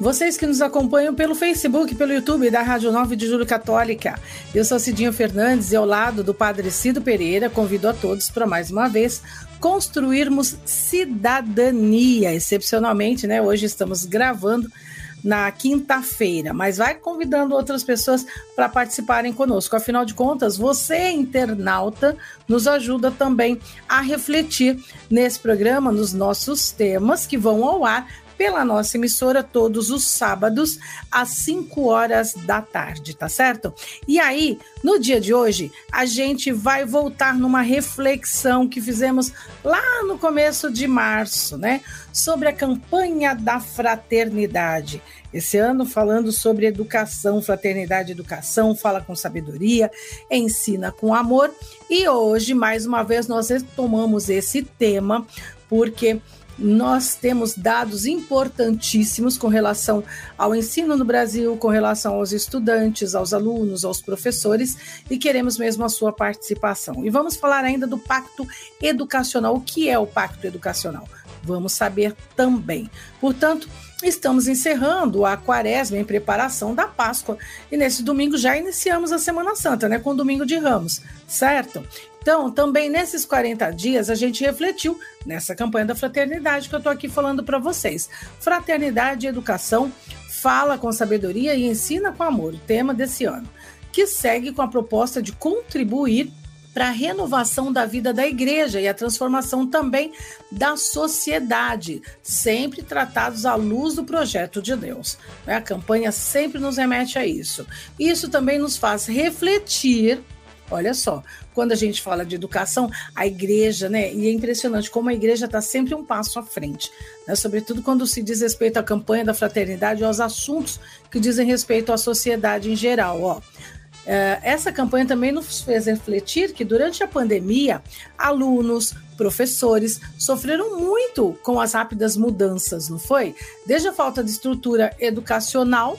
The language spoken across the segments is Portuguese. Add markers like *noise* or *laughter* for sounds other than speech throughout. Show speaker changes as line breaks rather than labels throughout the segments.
Vocês que nos acompanham pelo Facebook, pelo YouTube da Rádio 9 de Julho Católica. Eu sou Cidinho Fernandes e ao lado do Padre Cido Pereira, convido a todos para mais uma vez construirmos cidadania. Excepcionalmente, né? Hoje estamos gravando na quinta-feira, mas vai convidando outras pessoas para participarem conosco. Afinal de contas, você, internauta, nos ajuda também a refletir nesse programa, nos nossos temas que vão ao ar pela nossa emissora todos os sábados às 5 horas da tarde, tá certo? E aí, no dia de hoje, a gente vai voltar numa reflexão que fizemos lá no começo de março, né? Sobre a campanha da fraternidade. Esse ano falando sobre educação, fraternidade, educação, fala com sabedoria, ensina com amor. E hoje, mais uma vez, nós retomamos esse tema porque nós temos dados importantíssimos com relação ao ensino no Brasil, com relação aos estudantes, aos alunos, aos professores e queremos mesmo a sua participação. E vamos falar ainda do pacto educacional. O que é o pacto educacional? Vamos saber também. Portanto, estamos encerrando a quaresma em preparação da Páscoa. E nesse domingo já iniciamos a Semana Santa, né? Com o domingo de Ramos, certo? Então, também nesses 40 dias, a gente refletiu nessa campanha da fraternidade que eu estou aqui falando para vocês. Fraternidade e educação, fala com sabedoria e ensina com amor, o tema desse ano, que segue com a proposta de contribuir para a renovação da vida da igreja e a transformação também da sociedade, sempre tratados à luz do projeto de Deus. A campanha sempre nos remete a isso. Isso também nos faz refletir Olha só, quando a gente fala de educação, a igreja, né? E é impressionante como a igreja está sempre um passo à frente, né? Sobretudo quando se diz respeito à campanha da fraternidade e aos assuntos que dizem respeito à sociedade em geral. Ó. É, essa campanha também nos fez refletir que durante a pandemia, alunos, professores sofreram muito com as rápidas mudanças, não foi? Desde a falta de estrutura educacional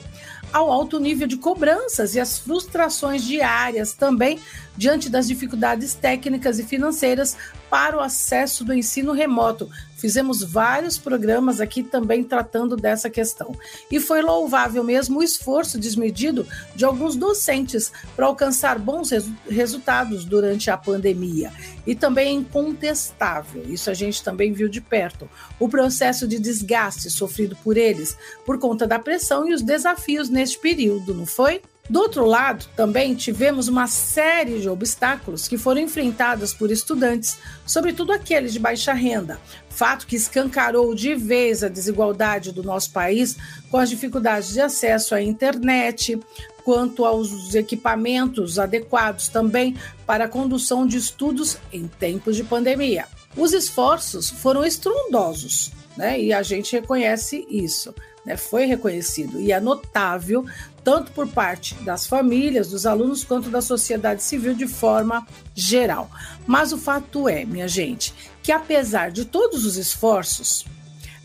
ao alto nível de cobranças e as frustrações diárias também diante das dificuldades técnicas e financeiras para o acesso do ensino remoto. Fizemos vários programas aqui também tratando dessa questão. E foi louvável mesmo o esforço desmedido de alguns docentes para alcançar bons resu resultados durante a pandemia. E também é incontestável, isso a gente também viu de perto, o processo de desgaste sofrido por eles por conta da pressão e os desafios neste período, não foi? Do outro lado, também tivemos uma série de obstáculos que foram enfrentados por estudantes, sobretudo aqueles de baixa renda, fato que escancarou de vez a desigualdade do nosso país com as dificuldades de acesso à internet, quanto aos equipamentos adequados também para a condução de estudos em tempos de pandemia. Os esforços foram estrondosos, né? E a gente reconhece isso né, foi reconhecido e é notável tanto por parte das famílias, dos alunos, quanto da sociedade civil de forma geral. Mas o fato é, minha gente, que apesar de todos os esforços,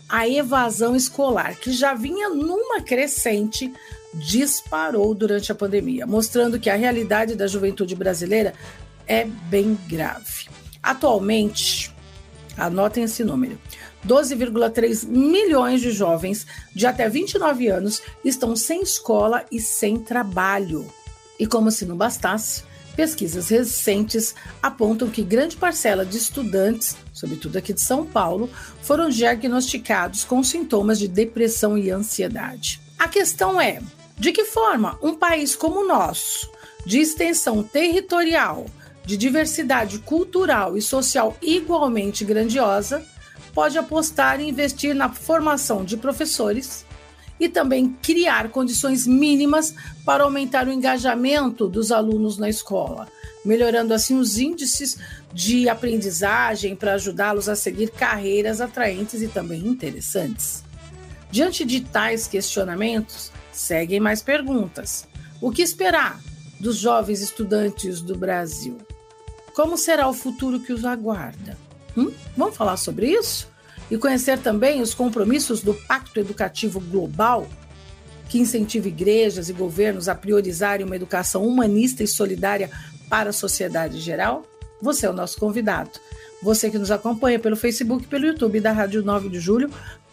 a evasão escolar, que já vinha numa crescente, disparou durante a pandemia, mostrando que a realidade da juventude brasileira é bem grave. Atualmente, anotem esse número: 12,3 milhões de jovens de até 29 anos estão sem escola e sem trabalho. E como se não bastasse, pesquisas recentes apontam que grande parcela de estudantes, sobretudo aqui de São Paulo, foram diagnosticados com sintomas de depressão e ansiedade. A questão é: de que forma um país como o nosso, de extensão territorial, de diversidade cultural e social igualmente grandiosa, pode apostar e investir na formação de professores e também criar condições mínimas para aumentar o engajamento dos alunos na escola, melhorando assim os índices de aprendizagem para ajudá-los a seguir carreiras atraentes e também interessantes. Diante de tais questionamentos, seguem mais perguntas. O que esperar dos jovens estudantes do Brasil? Como será o futuro que os aguarda? Hum? Vamos falar sobre isso? E conhecer também os compromissos do Pacto Educativo Global, que incentiva igrejas e governos a priorizarem uma educação humanista e solidária para a sociedade geral? Você é o nosso convidado. Você que nos acompanha pelo Facebook, pelo YouTube da Rádio 9 de Julho,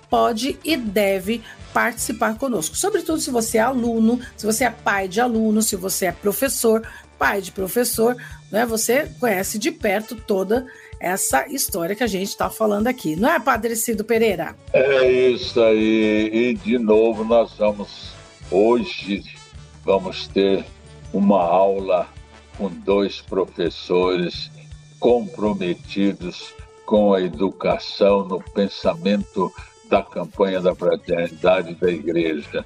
pode e deve participar conosco. Sobretudo se você é aluno, se você é pai de aluno, se você é professor, pai de professor, né? Você conhece de perto toda essa história que a gente está falando aqui, não é, Padre Cido Pereira?
É isso aí. E de novo nós vamos hoje vamos ter uma aula com dois professores comprometidos com a educação no pensamento da campanha da fraternidade da igreja.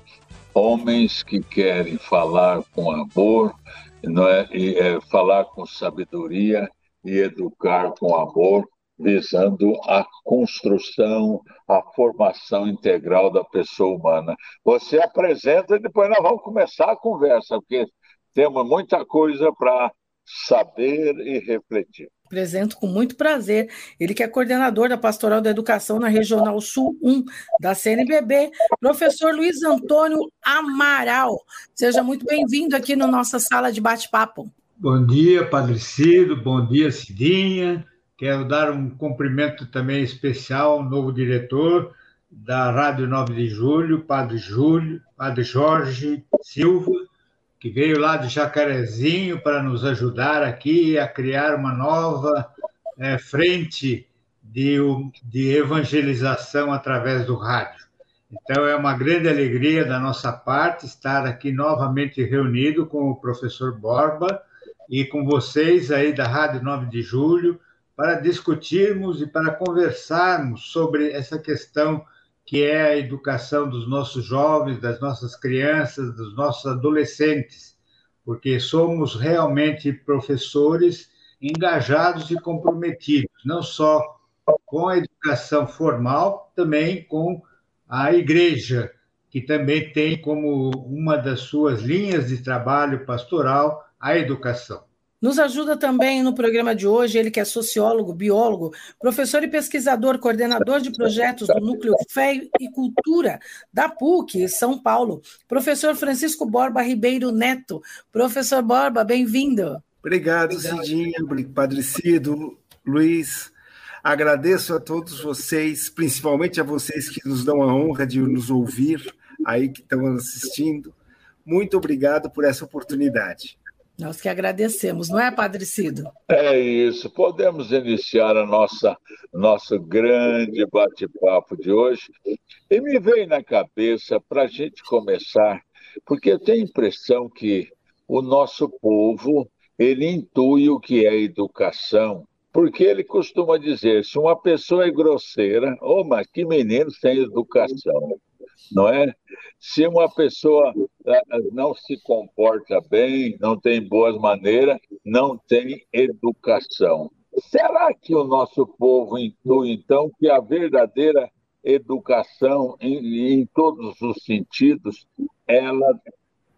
Homens que querem falar com amor, não é? E, é, falar com sabedoria e educar com amor, visando a construção, a formação integral da pessoa humana. Você apresenta e depois nós vamos começar a conversa, porque temos muita coisa para saber e refletir.
Apresento com muito prazer. Ele que é coordenador da Pastoral da Educação na Regional Sul 1 da CNBB, professor Luiz Antônio Amaral. Seja muito bem-vindo aqui na nossa sala de bate-papo.
Bom dia, Padre Cido, bom dia, Cidinha. Quero dar um cumprimento também especial ao novo diretor da Rádio 9 de Julho, Padre Júlio, Padre Jorge Silva, que veio lá de Jacarezinho para nos ajudar aqui a criar uma nova é, frente de, de evangelização através do rádio. Então, é uma grande alegria da nossa parte estar aqui novamente reunido com o professor Borba e com vocês aí da Rádio 9 de Julho para discutirmos e para conversarmos sobre essa questão que é a educação dos nossos jovens, das nossas crianças, dos nossos adolescentes, porque somos realmente professores engajados e comprometidos, não só com a educação formal, também com a igreja, que também tem como uma das suas linhas de trabalho pastoral a educação.
Nos ajuda também no programa de hoje, ele que é sociólogo, biólogo, professor e pesquisador, coordenador de projetos do Núcleo Fé e Cultura da PUC, São Paulo, professor Francisco Borba Ribeiro Neto. Professor Borba, bem-vindo.
Obrigado, Cidinha, Padre Cido, Luiz. Agradeço a todos vocês, principalmente a vocês que nos dão a honra de nos ouvir, aí que estão assistindo. Muito obrigado por essa oportunidade.
Nós que agradecemos, não é, Padre Cido?
É isso. Podemos iniciar a nossa nosso grande bate-papo de hoje. E me veio na cabeça para a gente começar, porque eu tenho a impressão que o nosso povo ele intui o que é educação, porque ele costuma dizer: se uma pessoa é grosseira, oh, mas que menino sem educação não é? Se uma pessoa eh, não se comporta bem, não tem boas maneiras, não tem educação. Será que o nosso povo intui, então, que a verdadeira educação, em, em todos os sentidos, ela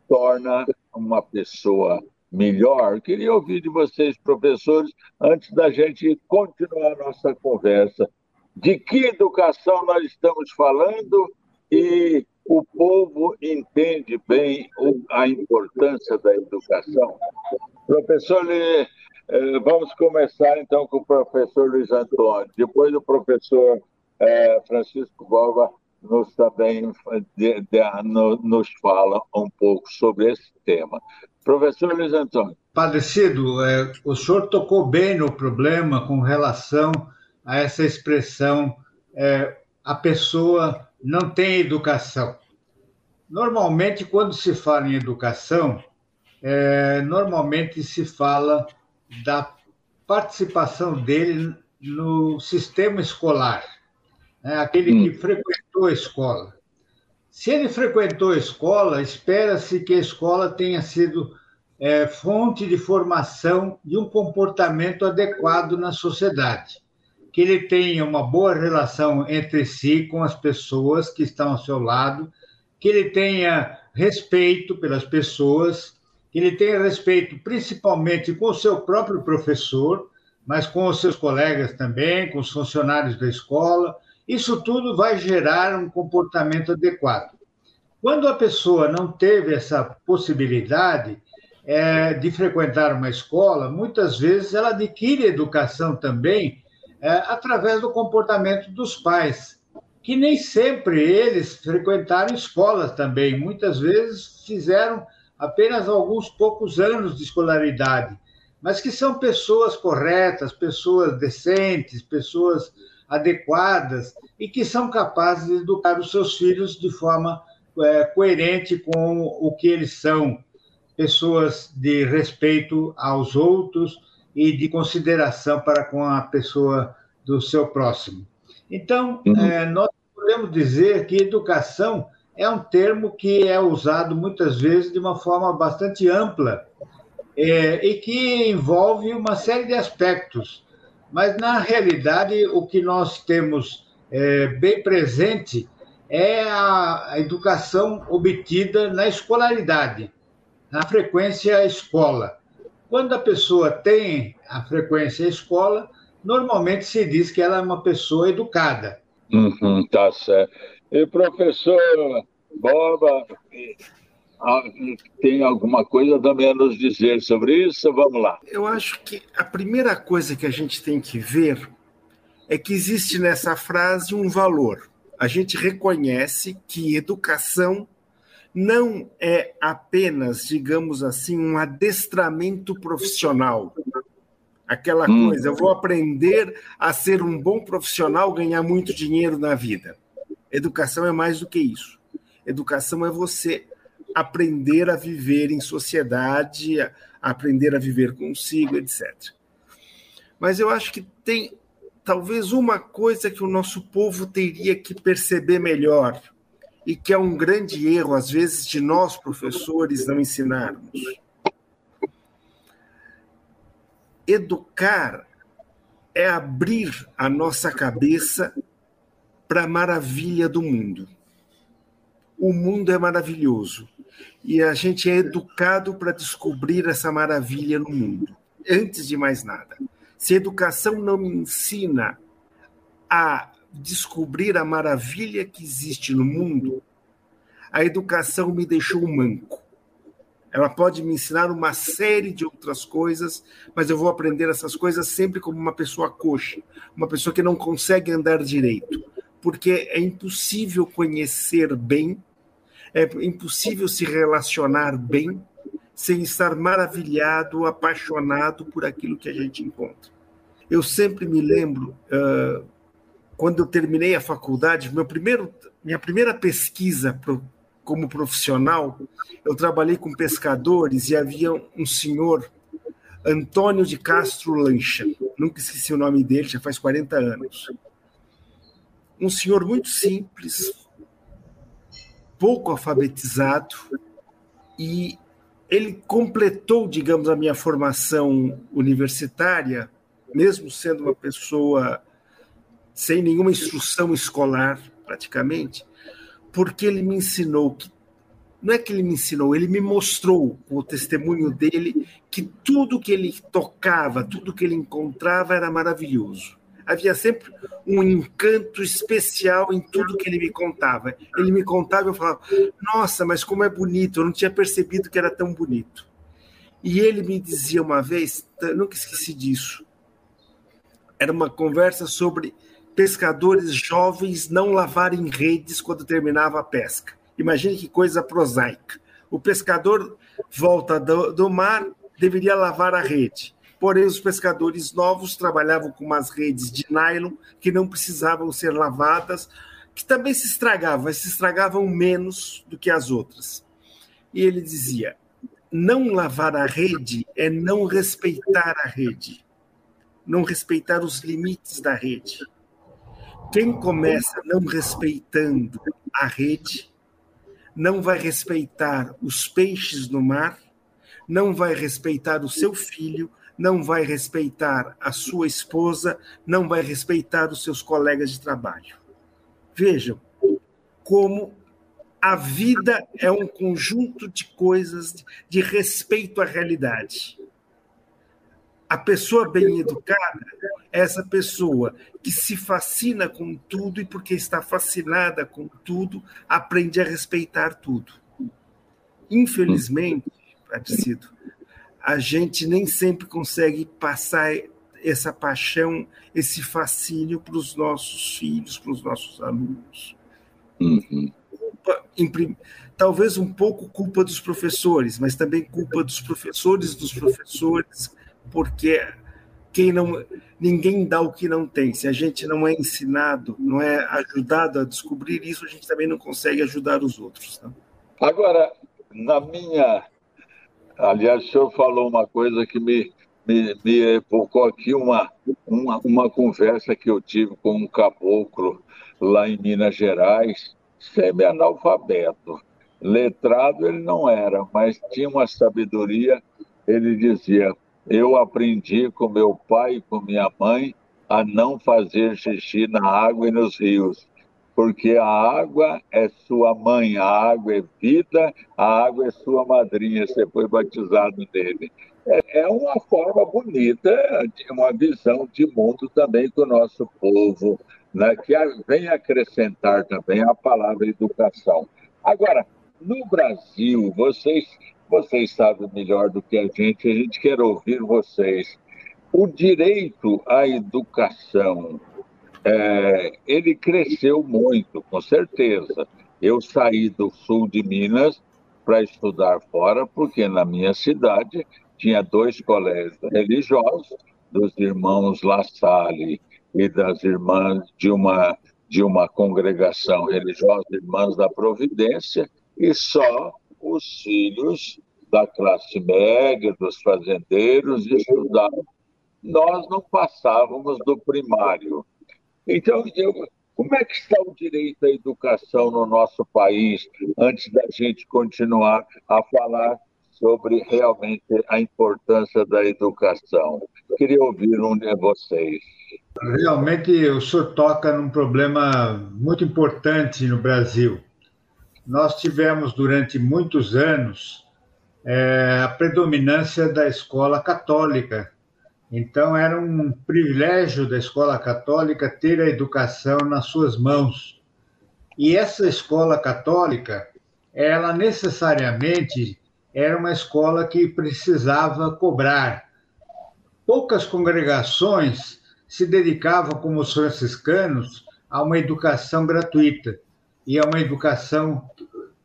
torna uma pessoa melhor? Queria ouvir de vocês, professores, antes da gente continuar nossa conversa. De que educação nós estamos falando e o povo entende bem a importância da educação. Professor, eh, vamos começar então com o professor Luiz Antônio, depois o professor eh, Francisco Borba nos também no, nos fala um pouco sobre esse tema. Professor Luiz Antônio.
Padecido, é, o senhor tocou bem no problema com relação a essa expressão é, a pessoa não tem educação. Normalmente, quando se fala em educação, é, normalmente se fala da participação dele no sistema escolar, né? aquele que hum. frequentou a escola. Se ele frequentou a escola, espera-se que a escola tenha sido é, fonte de formação de um comportamento adequado na sociedade. Que ele tenha uma boa relação entre si com as pessoas que estão ao seu lado, que ele tenha respeito pelas pessoas, que ele tenha respeito principalmente com o seu próprio professor, mas com os seus colegas também, com os funcionários da escola. Isso tudo vai gerar um comportamento adequado. Quando a pessoa não teve essa possibilidade é, de frequentar uma escola, muitas vezes ela adquire educação também é, através do comportamento dos pais, que nem sempre eles frequentaram escolas também, muitas vezes fizeram apenas alguns poucos anos de escolaridade, mas que são pessoas corretas, pessoas decentes, pessoas adequadas e que são capazes de educar os seus filhos de forma é, coerente com o que eles são, pessoas de respeito aos outros e de consideração para com a pessoa do seu próximo. Então, uhum. é, nós podemos dizer que educação é um termo que é usado muitas vezes de uma forma bastante ampla é, e que envolve uma série de aspectos. Mas, na realidade, o que nós temos é, bem presente é a, educação obtida na escolaridade, na frequência escola. Quando a pessoa tem a frequência escola, normalmente se diz que ela é uma pessoa educada.
Uhum, tá certo. E professor Boba, tem alguma coisa também a nos dizer sobre isso? Vamos lá.
Eu acho que a primeira coisa que a gente tem que ver é que existe nessa frase um valor a gente reconhece que educação não é apenas, digamos assim, um adestramento profissional. Aquela hum. coisa, eu vou aprender a ser um bom profissional, ganhar muito dinheiro na vida. Educação é mais do que isso. Educação é você aprender a viver em sociedade, aprender a viver consigo, etc. Mas eu acho que tem talvez uma coisa que o nosso povo teria que perceber melhor e que é um grande erro, às vezes, de nós, professores, não ensinarmos. Educar é abrir a nossa cabeça para a maravilha do mundo. O mundo é maravilhoso e a gente é educado para descobrir essa maravilha no mundo, antes de mais nada. Se a educação não me ensina a descobrir a maravilha que existe no mundo, a educação me deixou manco. Ela pode me ensinar uma série de outras coisas, mas eu vou aprender essas coisas sempre como uma pessoa coxa, uma pessoa que não consegue andar direito, porque é impossível conhecer bem, é impossível se relacionar bem sem estar maravilhado, apaixonado por aquilo que a gente encontra. Eu sempre me lembro, uh, quando eu terminei a faculdade, meu primeiro, minha primeira pesquisa pro, como profissional, eu trabalhei com pescadores e havia um senhor, Antônio de Castro Lancha, nunca esqueci o nome dele, já faz 40 anos. Um senhor muito simples, pouco alfabetizado, e ele completou, digamos, a minha formação universitária mesmo sendo uma pessoa sem nenhuma instrução escolar, praticamente, porque ele me ensinou que não é que ele me ensinou, ele me mostrou com o testemunho dele que tudo que ele tocava, tudo que ele encontrava era maravilhoso. Havia sempre um encanto especial em tudo que ele me contava. Ele me contava e eu falava: Nossa, mas como é bonito! Eu não tinha percebido que era tão bonito. E ele me dizia uma vez, nunca esqueci disso: era uma conversa sobre pescadores jovens não lavarem redes quando terminava a pesca. Imagine que coisa prosaica. O pescador volta do, do mar, deveria lavar a rede. Porém, os pescadores novos trabalhavam com umas redes de nylon que não precisavam ser lavadas, que também se estragavam, se estragavam menos do que as outras. E ele dizia: não lavar a rede é não respeitar a rede não respeitar os limites da rede. Quem começa não respeitando a rede, não vai respeitar os peixes no mar, não vai respeitar o seu filho, não vai respeitar a sua esposa, não vai respeitar os seus colegas de trabalho. Vejam como a vida é um conjunto de coisas de respeito à realidade. A pessoa bem educada é essa pessoa que se fascina com tudo e, porque está fascinada com tudo, aprende a respeitar tudo. Infelizmente, Patrício, a gente nem sempre consegue passar essa paixão, esse fascínio para os nossos filhos, para os nossos alunos. Uhum culpa, talvez um pouco culpa dos professores, mas também culpa dos professores dos professores, porque quem não ninguém dá o que não tem. Se a gente não é ensinado, não é ajudado a descobrir isso, a gente também não consegue ajudar os outros. Tá?
Agora, na minha, aliás, o senhor falou uma coisa que me me, me evocou aqui uma, uma, uma conversa que eu tive com um caboclo lá em Minas Gerais, semi-analfabeto. Letrado ele não era, mas tinha uma sabedoria. Ele dizia: Eu aprendi com meu pai e com minha mãe a não fazer xixi na água e nos rios, porque a água é sua mãe, a água é vida, a água é sua madrinha. Você foi batizado nele. É, é uma forma bonita, uma visão de mundo também que o nosso povo né, que vem acrescentar também a palavra educação. Agora, no Brasil, vocês, vocês sabem melhor do que a gente, a gente quer ouvir vocês. O direito à educação, é, ele cresceu muito, com certeza. Eu saí do sul de Minas para estudar fora, porque na minha cidade tinha dois colégios religiosos, dos irmãos La Salle e das irmãs de uma, de uma congregação religiosa, Irmãs da Providência, e só os filhos da classe média, dos fazendeiros, estudavam. Nós não passávamos do primário. Então, eu, como é que está o direito à educação no nosso país, antes da gente continuar a falar sobre realmente a importância da educação? Queria ouvir um de vocês.
Realmente, o senhor toca num problema muito importante no Brasil. Nós tivemos, durante muitos anos, é, a predominância da escola católica. Então, era um privilégio da escola católica ter a educação nas suas mãos. E essa escola católica, ela necessariamente era uma escola que precisava cobrar. Poucas congregações se dedicavam, como os franciscanos, a uma educação gratuita e a uma educação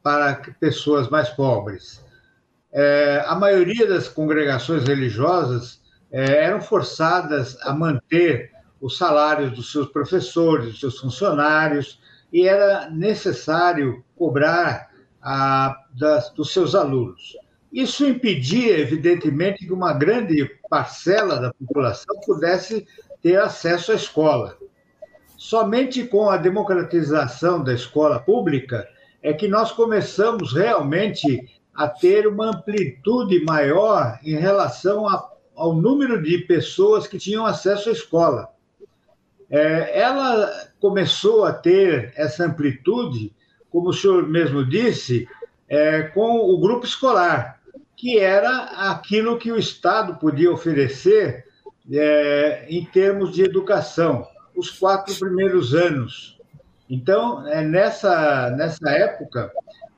para pessoas mais pobres. É, a maioria das congregações religiosas é, eram forçadas a manter os salários dos seus professores, dos seus funcionários, e era necessário cobrar a, das, dos seus alunos. Isso impedia, evidentemente, que uma grande parcela da população pudesse ter acesso à escola. Somente com a democratização da escola pública é que nós começamos realmente a ter uma amplitude maior em relação a, ao número de pessoas que tinham acesso à escola. É, ela começou a ter essa amplitude, como o senhor mesmo disse, é, com o grupo escolar, que era aquilo que o Estado podia oferecer é, em termos de educação, os quatro primeiros anos. Então, é, nessa, nessa época,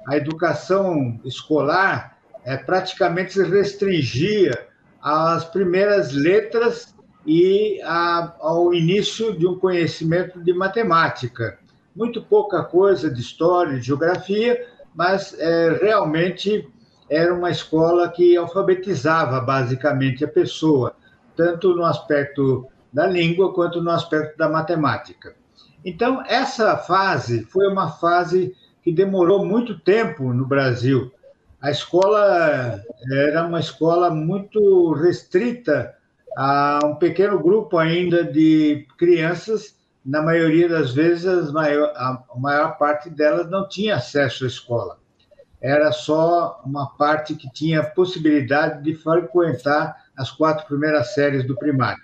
a educação escolar é, praticamente se restringia às primeiras letras e a, ao início de um conhecimento de matemática. Muito pouca coisa de história, de geografia, mas é, realmente era uma escola que alfabetizava basicamente a pessoa tanto no aspecto da língua quanto no aspecto da matemática. Então, essa fase foi uma fase que demorou muito tempo no Brasil. A escola era uma escola muito restrita a um pequeno grupo ainda de crianças. Na maioria das vezes, a maior parte delas não tinha acesso à escola. Era só uma parte que tinha possibilidade de frequentar as quatro primeiras séries do primário.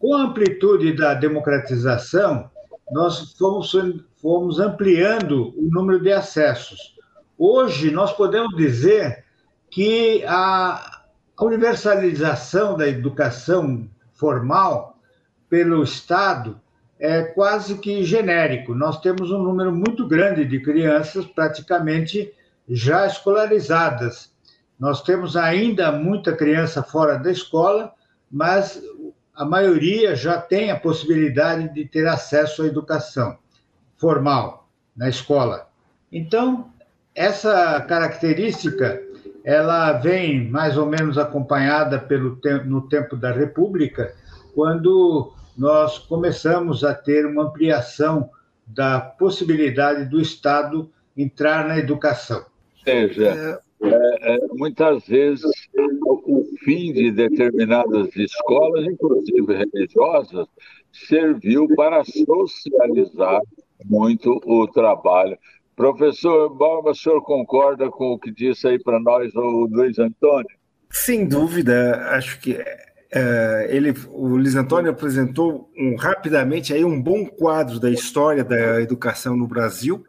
Com a amplitude da democratização, nós fomos, fomos ampliando o número de acessos. Hoje, nós podemos dizer que a universalização da educação formal pelo Estado é quase que genérico. Nós temos um número muito grande de crianças praticamente já escolarizadas. Nós temos ainda muita criança fora da escola, mas a maioria já tem a possibilidade de ter acesso à educação formal na escola. Então, essa característica ela vem mais ou menos acompanhada pelo no tempo da República, quando nós começamos a ter uma ampliação da possibilidade do Estado entrar na educação.
Seja, é, é, muitas vezes o fim de determinadas escolas, inclusive religiosas, serviu para socializar muito o trabalho. Professor Borba, o senhor concorda com o que disse aí para nós o Luiz Antônio?
Sem dúvida, acho que é, ele, o Luiz Antônio apresentou um, rapidamente aí um bom quadro da história da educação no Brasil.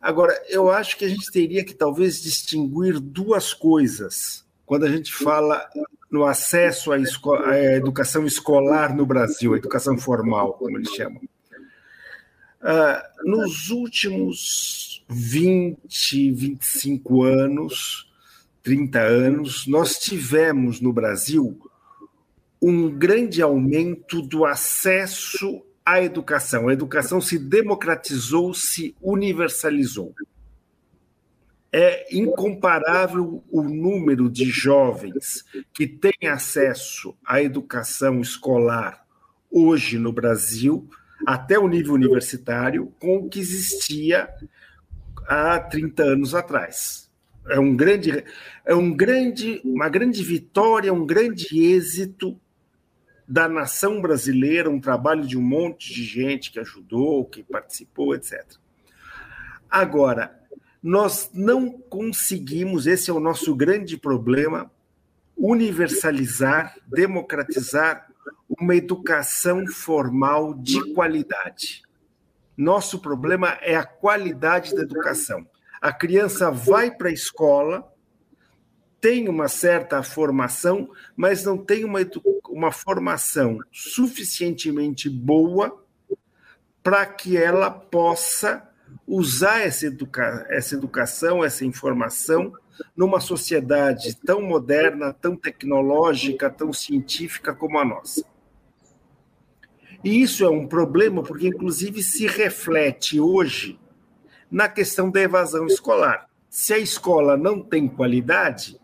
Agora, eu acho que a gente teria que talvez distinguir duas coisas quando a gente fala no acesso à, à educação escolar no Brasil, a educação formal, como eles chamam. Uh, nos últimos 20, 25 anos, 30 anos, nós tivemos no Brasil um grande aumento do acesso à educação. A educação se democratizou, se universalizou. É incomparável o número de jovens que têm acesso à educação escolar hoje no Brasil, até o nível universitário, com o que existia há 30 anos atrás. É um grande, é um grande, uma grande vitória, um grande êxito da nação brasileira, um trabalho de um monte de gente que ajudou, que participou, etc. Agora, nós não conseguimos, esse é o nosso grande problema, universalizar, democratizar uma educação formal de qualidade. Nosso problema é a qualidade da educação. A criança vai para a escola, tem uma certa formação, mas não tem uma, uma formação suficientemente boa para que ela possa usar essa, educa essa educação, essa informação, numa sociedade tão moderna, tão tecnológica, tão científica como a nossa. E isso é um problema porque, inclusive, se reflete hoje na questão da evasão escolar. Se a escola não tem qualidade,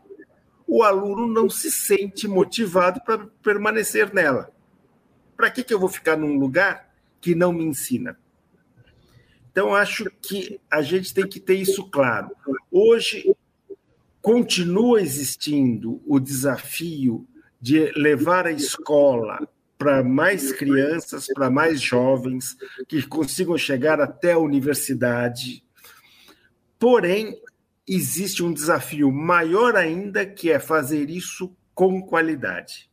o aluno não se sente motivado para permanecer nela. Para que, que eu vou ficar num lugar que não me ensina? Então, acho que a gente tem que ter isso claro. Hoje, continua existindo o desafio de levar a escola para mais crianças, para mais jovens que consigam chegar até a universidade. Porém, existe um desafio maior ainda, que é fazer isso com qualidade.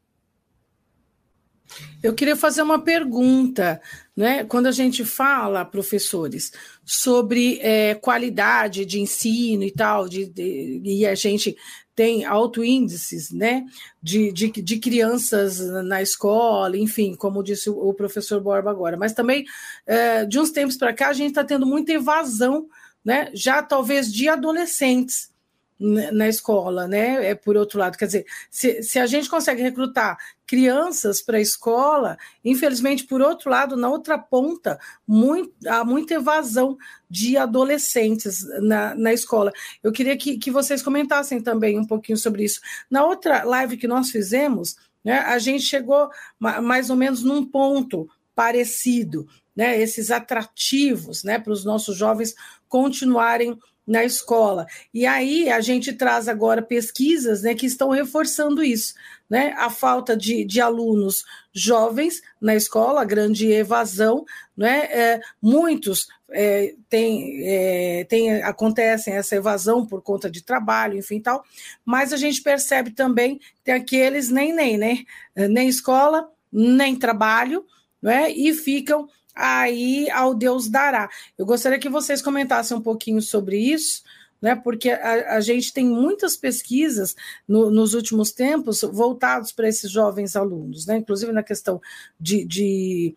Eu queria fazer uma pergunta, né? Quando a gente fala, professores, sobre é, qualidade de ensino e tal, de, de, e a gente tem alto índices, né? De, de, de, crianças na escola, enfim, como disse o, professor Borba agora, mas também é, de uns tempos para cá a gente está tendo muita evasão né, já talvez de adolescentes na escola, né? É por outro lado, quer dizer, se, se a gente consegue recrutar crianças para a escola, infelizmente, por outro lado, na outra ponta, muito, há muita evasão de adolescentes na, na escola. Eu queria que, que vocês comentassem também um pouquinho sobre isso. Na outra live que nós fizemos, né, a gente chegou mais ou menos num ponto parecido, né, esses atrativos né, para os nossos jovens continuarem na escola. E aí a gente traz agora pesquisas né, que estão reforçando isso. Né? A falta de, de alunos jovens na escola, a grande evasão, né? É, muitos é, tem, é, tem, acontecem essa evasão por conta de trabalho, enfim tal, mas a gente percebe também que tem aqueles nem nem, né? Nem escola, nem trabalho, né? E ficam aí ao Deus dará. Eu gostaria que vocês comentassem um pouquinho sobre isso, né? Porque a, a gente tem muitas pesquisas no, nos últimos tempos voltados para esses jovens alunos, né? Inclusive na questão de, de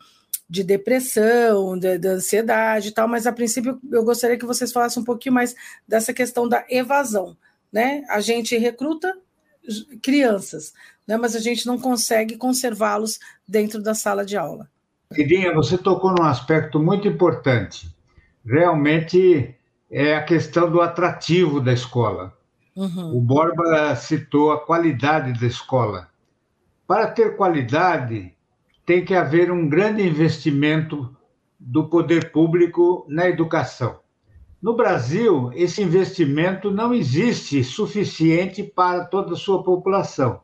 de depressão, de, de, ansiedade e tal, mas a princípio eu gostaria que vocês falassem um pouquinho mais dessa questão da evasão, né? A gente recruta crianças, né? Mas a gente não consegue conservá-los dentro da sala de aula.
Cidinha, você tocou num aspecto muito importante. Realmente é a questão do atrativo da escola. Uhum. O Borba citou a qualidade da escola. Para ter qualidade, tem que haver um grande investimento do poder público na educação. No Brasil, esse investimento não existe suficiente para toda a sua população.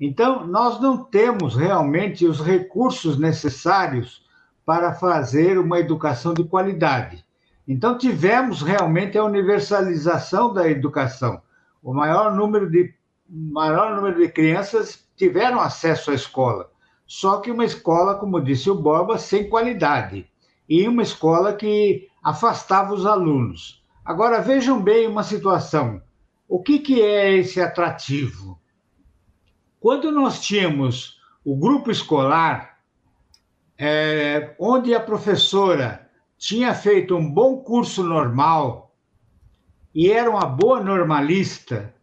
Então, nós não temos realmente os recursos necessários para fazer uma educação de qualidade. Então, tivemos realmente a universalização da educação. O maior número de, maior número de crianças tiveram acesso à escola. Só que uma escola, como disse o Borba, sem qualidade. E uma escola que afastava os alunos. Agora, vejam bem uma situação. O que, que é esse atrativo? Quando nós tínhamos o grupo escolar, é, onde a professora tinha feito um bom curso normal e era uma boa normalista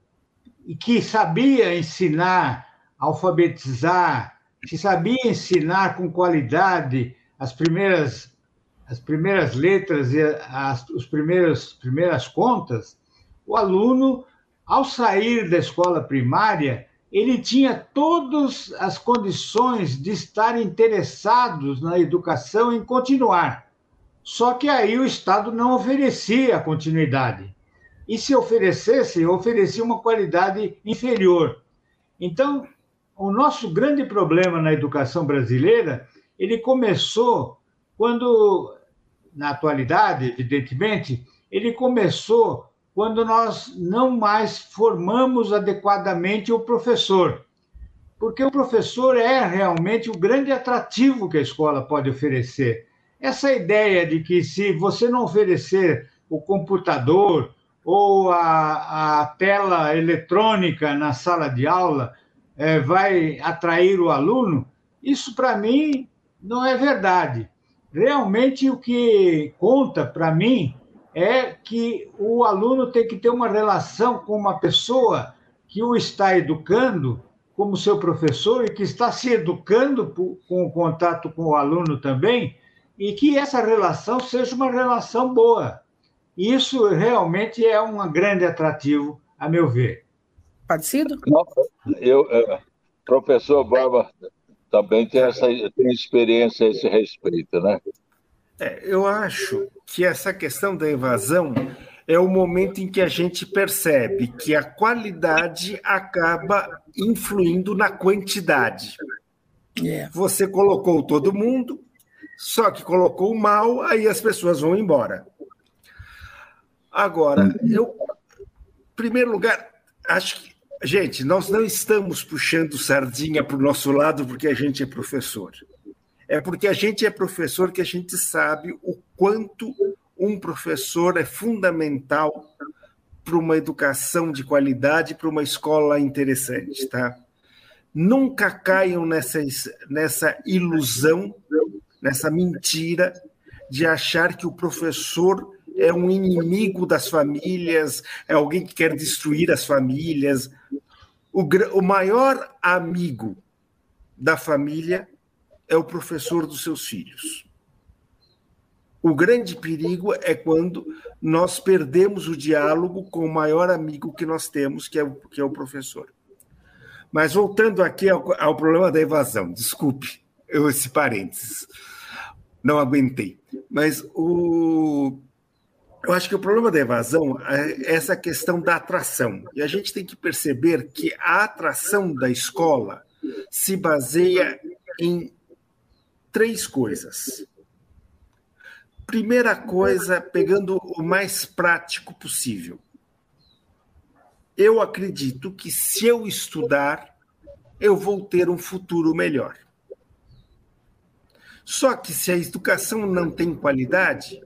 e que sabia ensinar, alfabetizar, que sabia ensinar com qualidade as primeiras as primeiras letras e as os primeiros primeiras contas, o aluno ao sair da escola primária ele tinha todas as condições de estar interessados na educação em continuar. Só que aí o Estado não oferecia continuidade. E se oferecesse, oferecia uma qualidade inferior. Então, o nosso grande problema na educação brasileira, ele começou quando, na atualidade, evidentemente, ele começou quando nós não mais formamos adequadamente o professor. Porque o professor é realmente o grande atrativo que a escola pode oferecer. Essa ideia de que se você não oferecer o computador ou a, a tela eletrônica na sala de aula é, vai atrair o aluno, isso para mim não é verdade. Realmente o que conta para mim é que o aluno tem que ter uma relação com uma pessoa que o está educando como seu professor e que está se educando com o contato com o aluno também, e que essa relação seja uma relação boa. Isso realmente é um grande atrativo, a meu ver.
Parecido?
Eu, é, professor Barba também tem essa tem experiência a esse respeito, né?
É, eu acho que essa questão da evasão é o momento em que a gente percebe que a qualidade acaba influindo na quantidade. É. Você colocou todo mundo, só que colocou mal, aí as pessoas vão embora. Agora, eu, em primeiro lugar, acho que, gente, nós não estamos puxando sardinha para o nosso lado porque a gente é professor. É porque a gente é professor que a gente sabe o quanto um professor é fundamental para uma educação de qualidade, para uma escola interessante, tá? Nunca caiam nessa, nessa ilusão, nessa mentira de achar que o professor é um inimigo das famílias, é alguém que quer destruir as famílias. O, o maior amigo da família é o professor dos seus filhos. O grande perigo é quando nós perdemos o diálogo com o maior amigo que nós temos, que é o, que é o professor. Mas voltando aqui ao, ao problema da evasão, desculpe eu, esse parênteses, não aguentei. Mas o, eu acho que o problema da evasão é essa questão da atração. E a gente tem que perceber que a atração da escola se baseia em três coisas. Primeira coisa, pegando o mais prático possível. Eu acredito que se eu estudar, eu vou ter um futuro melhor. Só que se a educação não tem qualidade,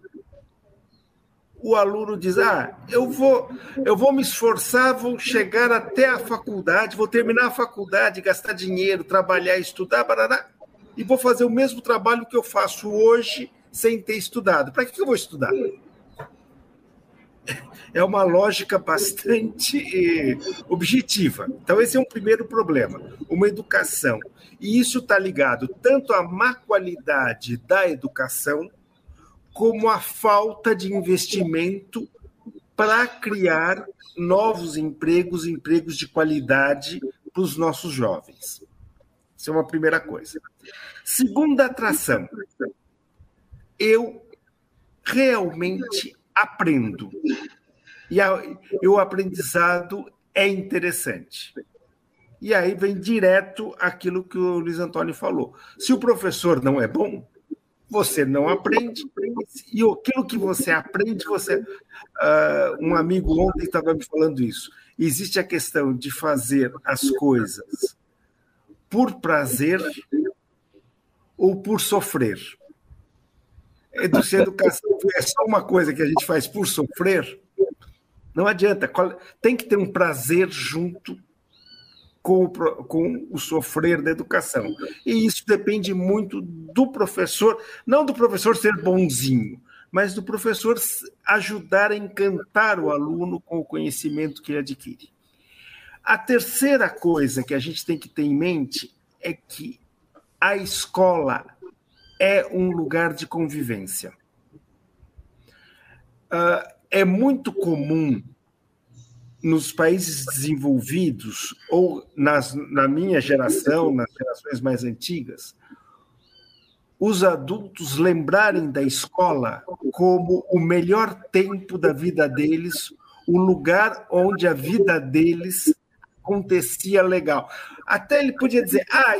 o aluno diz: "Ah, eu vou, eu vou me esforçar, vou chegar até a faculdade, vou terminar a faculdade, gastar dinheiro, trabalhar, estudar, barará, e vou fazer o mesmo trabalho que eu faço hoje sem ter estudado. Para que eu vou estudar?" *laughs* É uma lógica bastante eh, objetiva. Então, esse é um primeiro problema. Uma educação. E isso está ligado tanto à má qualidade da educação, como à falta de investimento para criar novos empregos, empregos de qualidade para os nossos jovens. Isso é uma primeira coisa. Segunda atração. Eu realmente aprendo. E, a, e o aprendizado é interessante. E aí vem direto aquilo que o Luiz Antônio falou. Se o professor não é bom, você não aprende, e aquilo que você aprende, você. Uh, um amigo ontem estava me falando isso. Existe a questão de fazer as coisas por prazer ou por sofrer. Se a educação é só uma coisa que a gente faz por sofrer, não adianta. Tem que ter um prazer junto com o, com o sofrer da educação. E isso depende muito do professor, não do professor ser bonzinho, mas do professor ajudar a encantar o aluno com o conhecimento que ele adquire. A terceira coisa que a gente tem que ter em mente é que a escola é um lugar de convivência. Uh, é muito comum nos países desenvolvidos, ou nas, na minha geração, nas gerações mais antigas, os adultos lembrarem da escola como o melhor tempo da vida deles, o lugar onde a vida deles acontecia legal. Até ele podia dizer: ah,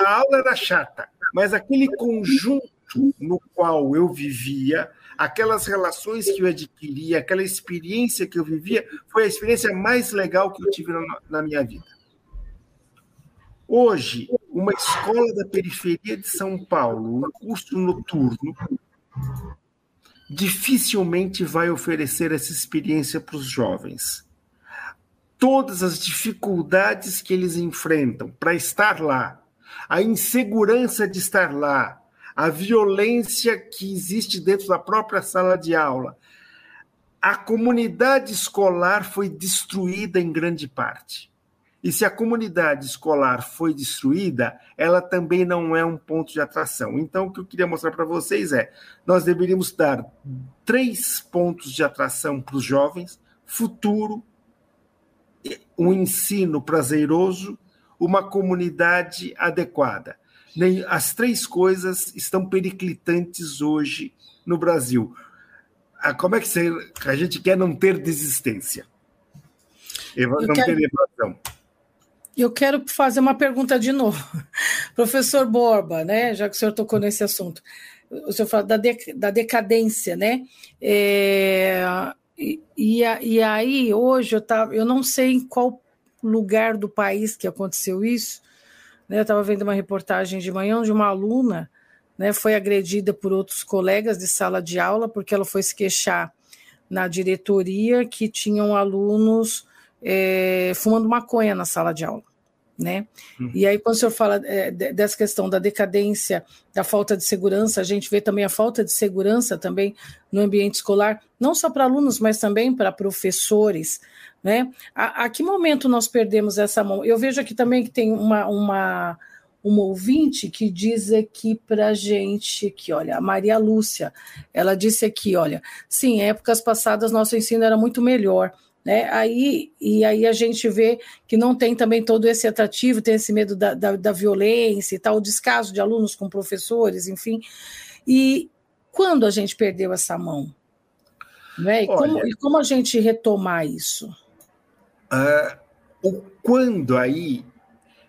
a, aula era chata, mas aquele conjunto no qual eu vivia aquelas relações que eu adquiri, aquela experiência que eu vivia, foi a experiência mais legal que eu tive na, na minha vida. Hoje, uma escola da periferia de São Paulo, um curso noturno, dificilmente vai oferecer essa experiência para os jovens. Todas as dificuldades que eles enfrentam para estar lá, a insegurança de estar lá, a violência que existe dentro da própria sala de aula. A comunidade escolar foi destruída em grande parte. E se a comunidade escolar foi destruída, ela também não é um ponto de atração. Então, o que eu queria mostrar para vocês é: nós deveríamos dar três pontos de atração para os jovens: futuro, um ensino prazeroso, uma comunidade adequada nem as três coisas estão periclitantes hoje no Brasil. Ah, como é que a gente quer não ter desistência? não quero, ter evasão.
Eu quero fazer uma pergunta de novo. *laughs* Professor Borba, né, já que o senhor tocou nesse assunto, o senhor fala da, de, da decadência, né? É, e, e, aí, hoje, eu, tava, eu não sei em qual lugar do país que aconteceu isso, né, eu estava vendo uma reportagem de manhã onde uma aluna né, foi agredida por outros colegas de sala de aula porque ela foi se queixar na diretoria que tinham alunos é, fumando maconha na sala de aula. Né? Uhum. E aí, quando o senhor fala é, dessa questão da decadência, da falta de segurança, a gente vê também a falta de segurança também no ambiente escolar, não só para alunos, mas também para professores, né? A, a, que momento nós perdemos essa mão? Eu vejo aqui também que tem uma, uma, uma ouvinte que diz aqui para gente, que olha, a Maria Lúcia, ela disse aqui, olha, sim, épocas passadas nosso ensino era muito melhor, né? Aí, e aí a gente vê que não tem também todo esse atrativo, tem esse medo da, da, da violência e tal, o descaso de alunos com professores, enfim. E quando a gente perdeu essa mão? Né? E, Olha, como, e como a gente retomar isso?
Uh, o quando aí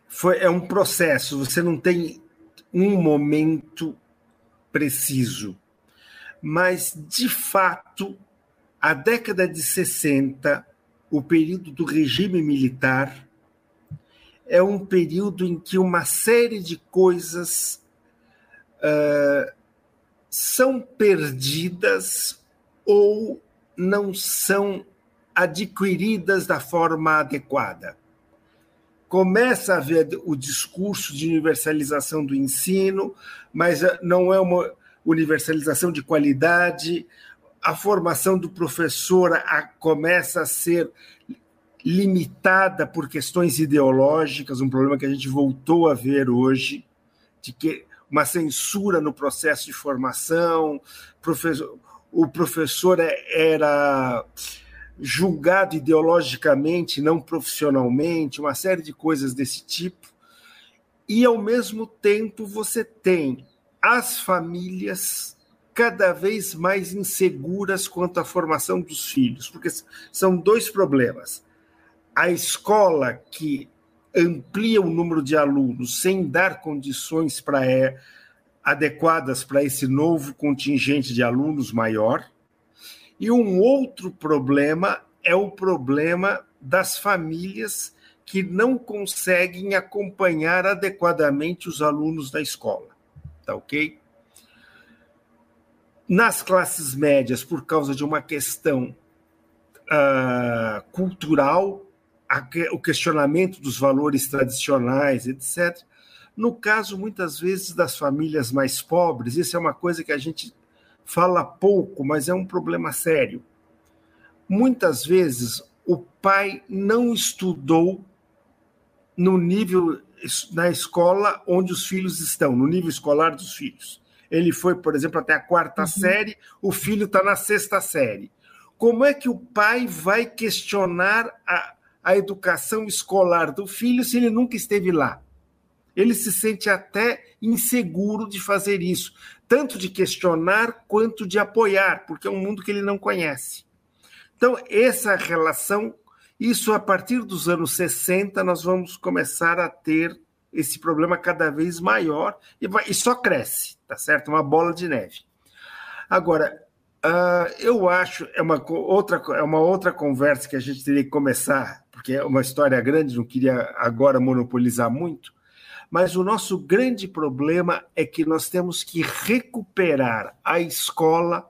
foi, é um processo, você não tem um momento preciso. Mas, de fato, a década de 60, o período do regime militar, é um período em que uma série de coisas uh, são perdidas ou não são adquiridas da forma adequada. Começa a haver o discurso de universalização do ensino, mas não é uma universalização de qualidade. A formação do professor começa a ser limitada por questões ideológicas, um problema que a gente voltou a ver hoje, de que uma censura no processo de formação, professor, o professor é, era julgado ideologicamente, não profissionalmente, uma série de coisas desse tipo. E, ao mesmo tempo, você tem as famílias cada vez mais inseguras quanto à formação dos filhos, porque são dois problemas a escola que amplia o número de alunos sem dar condições para é, adequadas para esse novo contingente de alunos maior. E um outro problema é o problema das famílias que não conseguem acompanhar adequadamente os alunos da escola. Tá ok? Nas classes médias, por causa de uma questão uh, cultural, o questionamento dos valores tradicionais, etc. No caso, muitas vezes, das famílias mais pobres, isso é uma coisa que a gente fala pouco, mas é um problema sério. Muitas vezes, o pai não estudou no nível na escola onde os filhos estão, no nível escolar dos filhos. Ele foi, por exemplo, até a quarta uhum. série, o filho está na sexta série. Como é que o pai vai questionar a, a educação escolar do filho se ele nunca esteve lá. Ele se sente até inseguro de fazer isso, tanto de questionar quanto de apoiar, porque é um mundo que ele não conhece. Então, essa relação, isso a partir dos anos 60, nós vamos começar a ter esse problema cada vez maior e, vai, e só cresce, tá certo? Uma bola de neve. Agora, uh, eu acho é uma outra é uma outra conversa que a gente teria que começar porque é uma história grande, não queria agora monopolizar muito, mas o nosso grande problema é que nós temos que recuperar a escola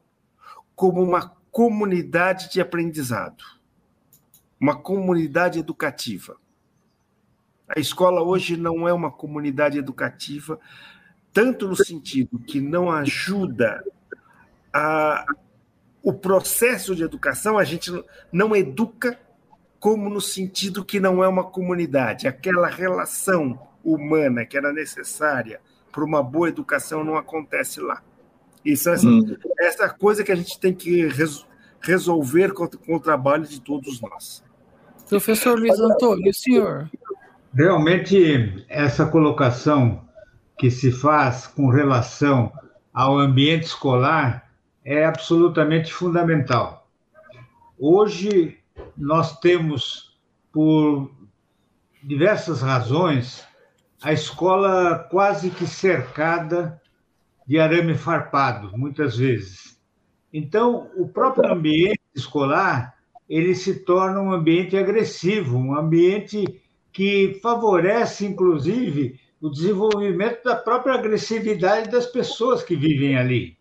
como uma comunidade de aprendizado, uma comunidade educativa. A escola hoje não é uma comunidade educativa, tanto no sentido que não ajuda a, o processo de educação, a gente não educa como no sentido que não é uma comunidade. Aquela relação humana que era necessária para uma boa educação não acontece lá. Isso assim, hum. essa coisa que a gente tem que res, resolver com, com, o trabalho de todos nós.
Professor Luiz Antônio, o senhor?
Realmente, essa colocação que se faz com relação ao ambiente escolar é absolutamente fundamental. Hoje, nós temos, por diversas razões, a escola quase que cercada de arame farpado, muitas vezes. Então, o próprio ambiente escolar ele se torna um ambiente agressivo, um ambiente que favorece, inclusive, o desenvolvimento da própria agressividade das pessoas que vivem ali.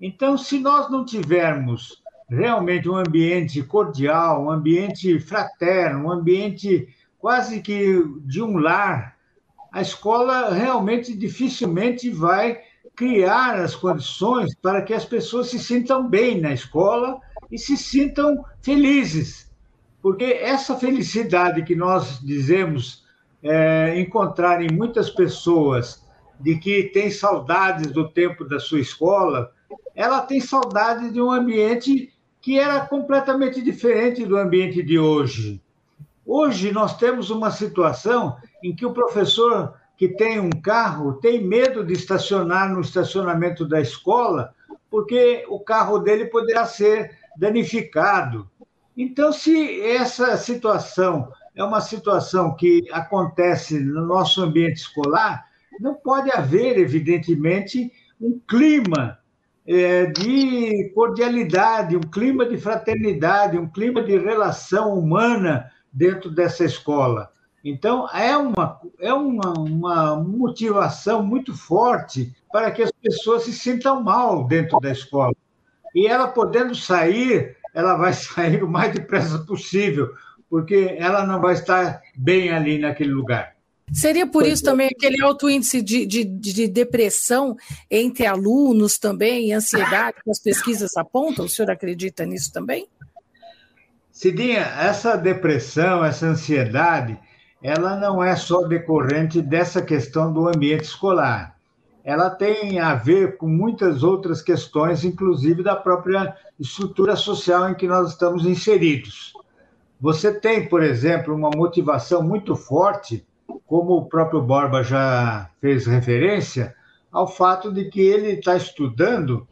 Então, se nós não tivermos realmente um ambiente cordial, um ambiente fraterno, um ambiente quase que de um lar, a escola realmente dificilmente vai criar as condições para que as pessoas se sintam bem na escola e se sintam felizes. Porque essa felicidade que nós dizemos é, muitas pessoas de que tem saudades do tempo da sua escola, ela tem saudade de um ambiente que era completamente diferente do ambiente de hoje. Hoje nós temos uma situação em que o professor que tem um carro tem medo de estacionar no estacionamento da escola, porque o carro dele poderá ser danificado. Então, se essa situação é uma situação que acontece no nosso ambiente escolar, não pode haver, evidentemente, um clima é, de cordialidade, um clima de fraternidade, um clima de relação humana dentro dessa escola. Então, é uma, é uma, uma motivação muito forte para que as pessoas se sintam mal dentro da escola. E ela podendo sair, ela vai *laughs* sair o mais depressa possível, porque ela não vai estar bem ali naquele lugar.
Seria por isso é. também aquele alto índice de, de, de, depressão entre alunos também, ansiedade que as pesquisas apontam? O senhor acredita nisso também?
Cidinha, essa depressão, essa ansiedade, ela não é só decorrente dessa questão do ambiente escolar. Ela tem a ver com muitas outras questões, inclusive da própria estrutura social em que nós estamos inseridos. Você tem, por exemplo, uma motivação muito forte, como o próprio Borba já fez referência, ao fato de que ele está estudando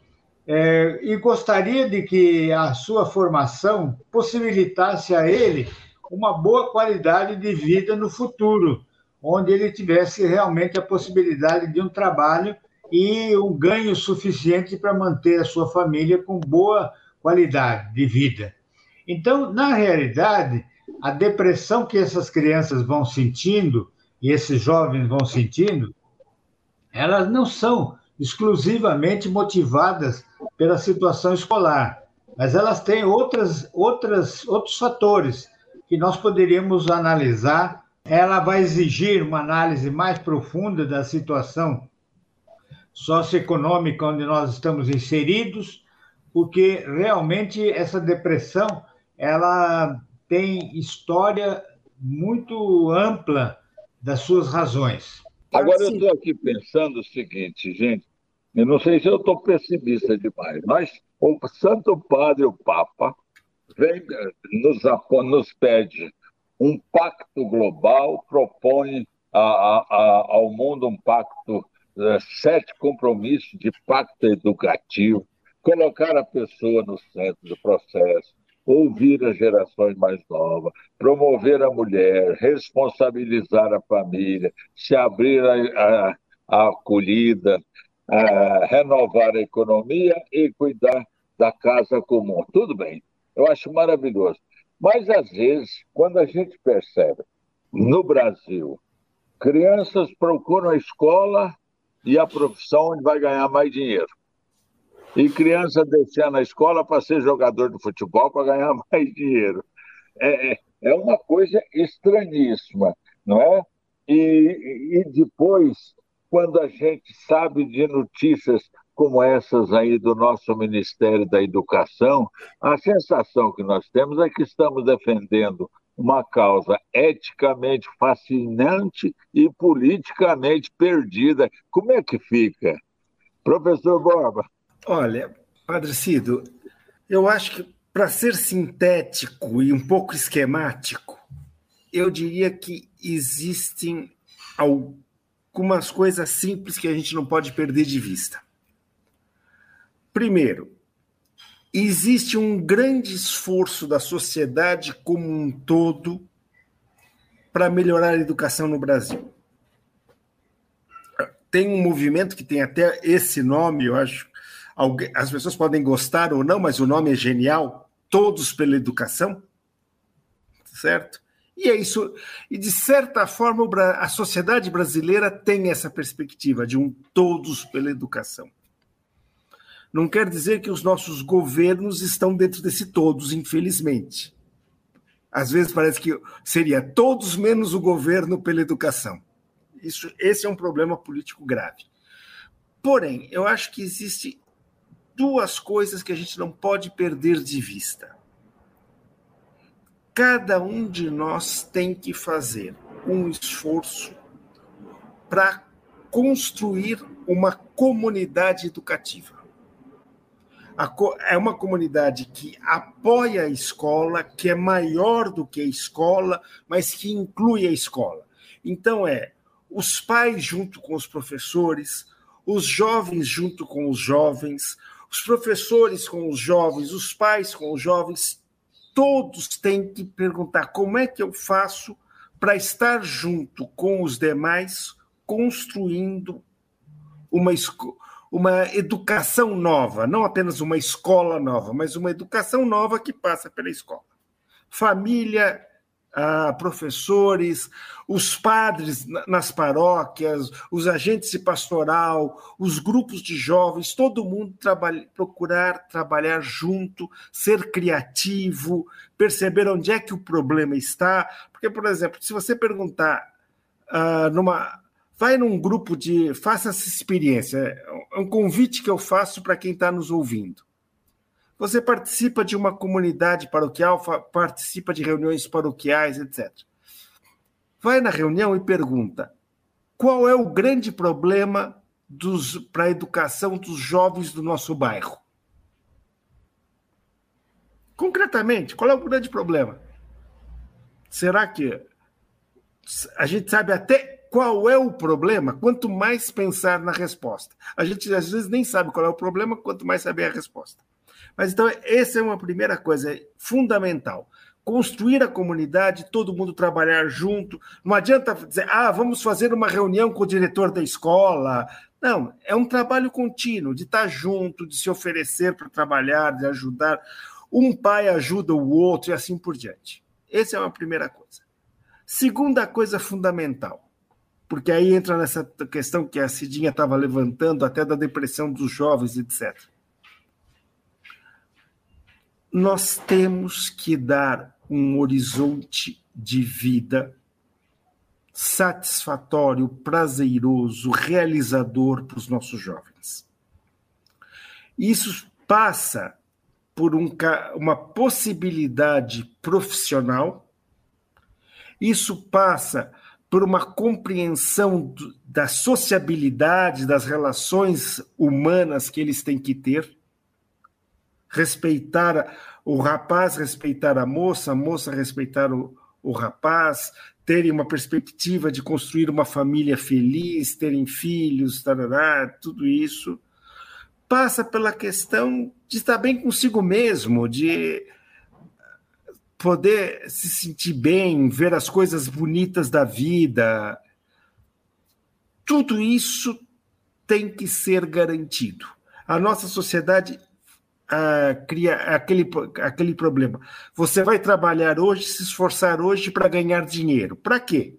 é, e gostaria de que a sua formação possibilitasse a ele uma boa qualidade de vida no futuro, onde ele tivesse realmente a possibilidade de um trabalho e um ganho suficiente para manter a sua família com boa qualidade de vida. Então, na realidade, a depressão que essas crianças vão sentindo e esses jovens vão sentindo, elas não são exclusivamente motivadas pela situação escolar, mas elas têm outras, outras, outros fatores que nós poderíamos analisar. Ela vai exigir uma análise mais profunda da situação socioeconômica onde nós estamos inseridos, porque realmente essa depressão ela tem história muito ampla das suas razões.
Agora eu estou aqui pensando o seguinte, gente, eu não sei se eu estou pessimista demais, mas o Santo Padre, o Papa, vem, nos, nos pede um pacto global, propõe a, a, a, ao mundo um pacto, é, sete compromissos de pacto educativo, colocar a pessoa no centro do processo, ouvir as gerações mais novas, promover a mulher, responsabilizar a família, se abrir a, a, a acolhida, a renovar a economia e cuidar da casa comum. Tudo bem, eu acho maravilhoso. Mas, às vezes, quando a gente percebe, no Brasil, crianças procuram a escola e a profissão onde vai ganhar mais dinheiro. E criança descendo a escola para ser jogador de futebol para ganhar *laughs* mais dinheiro. É, é, é uma coisa estranhíssima, não é? E, e depois, quando a gente sabe de notícias como essas aí do nosso Ministério da Educação, a sensação que nós temos é que estamos defendendo uma causa eticamente fascinante e politicamente perdida. Como é que fica? Professor Borba.
Olha, Padre Cido, eu acho que para ser sintético e um pouco esquemático, eu diria que existem algumas coisas simples que a gente não pode perder de vista. Primeiro, existe um grande esforço da sociedade como um todo para melhorar a educação no Brasil. Tem um movimento que tem até esse nome, eu acho. As pessoas podem gostar ou não, mas o nome é genial. Todos pela educação, certo? E é isso. E de certa forma a sociedade brasileira tem essa perspectiva de um todos pela educação. Não quer dizer que os nossos governos estão dentro desse todos, infelizmente. Às vezes parece que seria todos menos o governo pela educação. Isso, esse é um problema político grave. Porém, eu acho que existe duas coisas que a gente não pode perder de vista. Cada um de nós tem que fazer um esforço para construir uma comunidade educativa é uma comunidade que apoia a escola, que é maior do que a escola, mas que inclui a escola. Então, é os pais junto com os professores, os jovens junto com os jovens, os professores com os jovens, os pais com os jovens, todos têm que perguntar como é que eu faço para estar junto com os demais, construindo uma uma educação nova, não apenas uma escola nova, mas uma educação nova que passa pela escola. Família, ah, professores, os padres nas paróquias, os agentes de pastoral, os grupos de jovens, todo mundo trabalha, procurar trabalhar junto, ser criativo, perceber onde é que o problema está. Porque, por exemplo, se você perguntar ah, numa. Vai num grupo de. Faça essa experiência. É um convite que eu faço para quem está nos ouvindo. Você participa de uma comunidade paroquial, participa de reuniões paroquiais, etc. Vai na reunião e pergunta: qual é o grande problema para a educação dos jovens do nosso bairro? Concretamente, qual é o grande problema? Será que a gente sabe até qual é o problema? Quanto mais pensar na resposta. A gente às vezes nem sabe qual é o problema, quanto mais saber a resposta. Mas então, essa é uma primeira coisa é fundamental. Construir a comunidade, todo mundo trabalhar junto. Não adianta dizer, ah, vamos fazer uma reunião com o diretor da escola. Não, é um trabalho contínuo, de estar junto, de se oferecer para trabalhar, de ajudar. Um pai ajuda o outro e assim por diante. Essa é uma primeira coisa. Segunda coisa fundamental, porque aí entra nessa questão que a Cidinha estava levantando, até da depressão dos jovens, etc nós temos que dar um horizonte de vida satisfatório, prazeroso, realizador para os nossos jovens. Isso passa por um, uma possibilidade profissional, isso passa por uma compreensão da sociabilidade, das relações humanas que eles têm que ter, respeitar o rapaz, respeitar a moça, a moça respeitar o, o rapaz, terem uma perspectiva de construir uma família feliz, terem filhos, tarará, tudo isso passa pela questão de estar bem consigo mesmo, de poder se sentir bem, ver as coisas bonitas da vida. Tudo isso tem que ser garantido. A nossa sociedade uh, cria aquele, aquele problema. Você vai trabalhar hoje, se esforçar hoje para ganhar dinheiro. Para quê?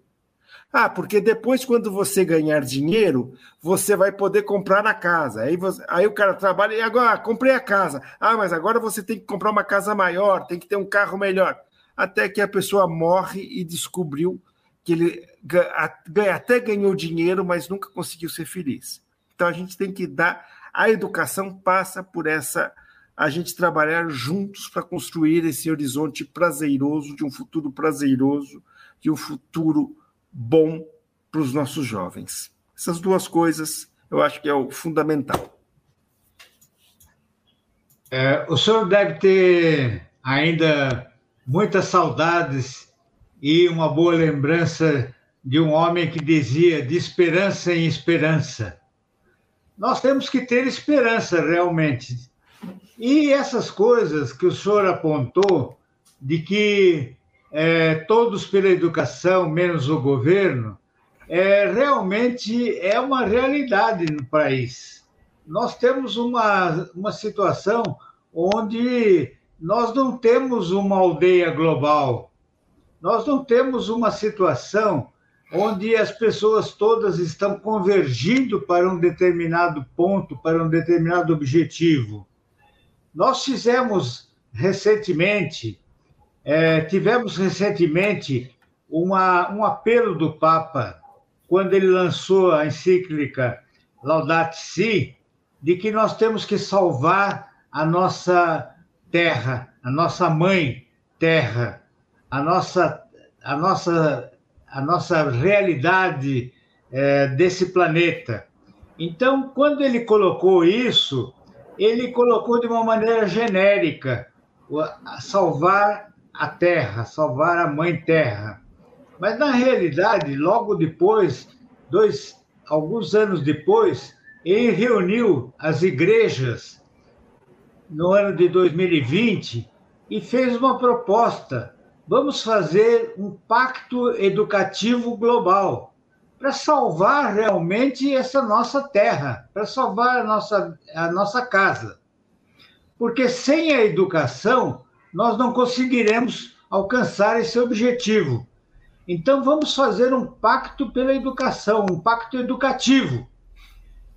Ah, porque depois, quando você ganhar dinheiro, você vai poder comprar a casa. Aí, você, aí o cara trabalha e agora ah, comprei a casa. Ah, mas agora você tem que comprar uma casa maior, tem que ter um carro melhor. Até que a pessoa morre e descobriu que ele até ganhou dinheiro, mas nunca conseguiu ser feliz. Então a gente tem que dar. A educação passa por essa a gente trabalhar juntos para construir esse horizonte prazeroso, de um futuro prazeroso, de um futuro bom para os nossos jovens. Essas duas coisas eu acho que é o fundamental.
É, o senhor deve ter ainda muitas saudades e uma boa lembrança de um homem que dizia de esperança em esperança. Nós temos que ter esperança realmente e essas coisas que o senhor apontou, de que é, todos pela educação, menos o governo, é, realmente é uma realidade no país. Nós temos uma, uma situação onde nós não temos uma aldeia global, nós não temos uma situação onde as pessoas todas estão convergindo para um determinado ponto, para um determinado objetivo. Nós fizemos recentemente, é, tivemos recentemente uma, um apelo do Papa, quando ele lançou a encíclica Laudato Si, de que nós temos que salvar a nossa terra, a nossa mãe terra, a nossa, a nossa, a nossa realidade é, desse planeta. Então, quando ele colocou isso, ele colocou de uma maneira genérica salvar a terra, salvar a mãe terra. Mas na realidade, logo depois, dois, alguns anos depois, ele reuniu as igrejas no ano de 2020 e fez uma proposta. Vamos fazer um pacto educativo global para salvar realmente essa nossa terra, para salvar a nossa, a nossa casa. Porque sem a educação, nós não conseguiremos alcançar esse objetivo. Então, vamos fazer um pacto pela educação, um pacto educativo.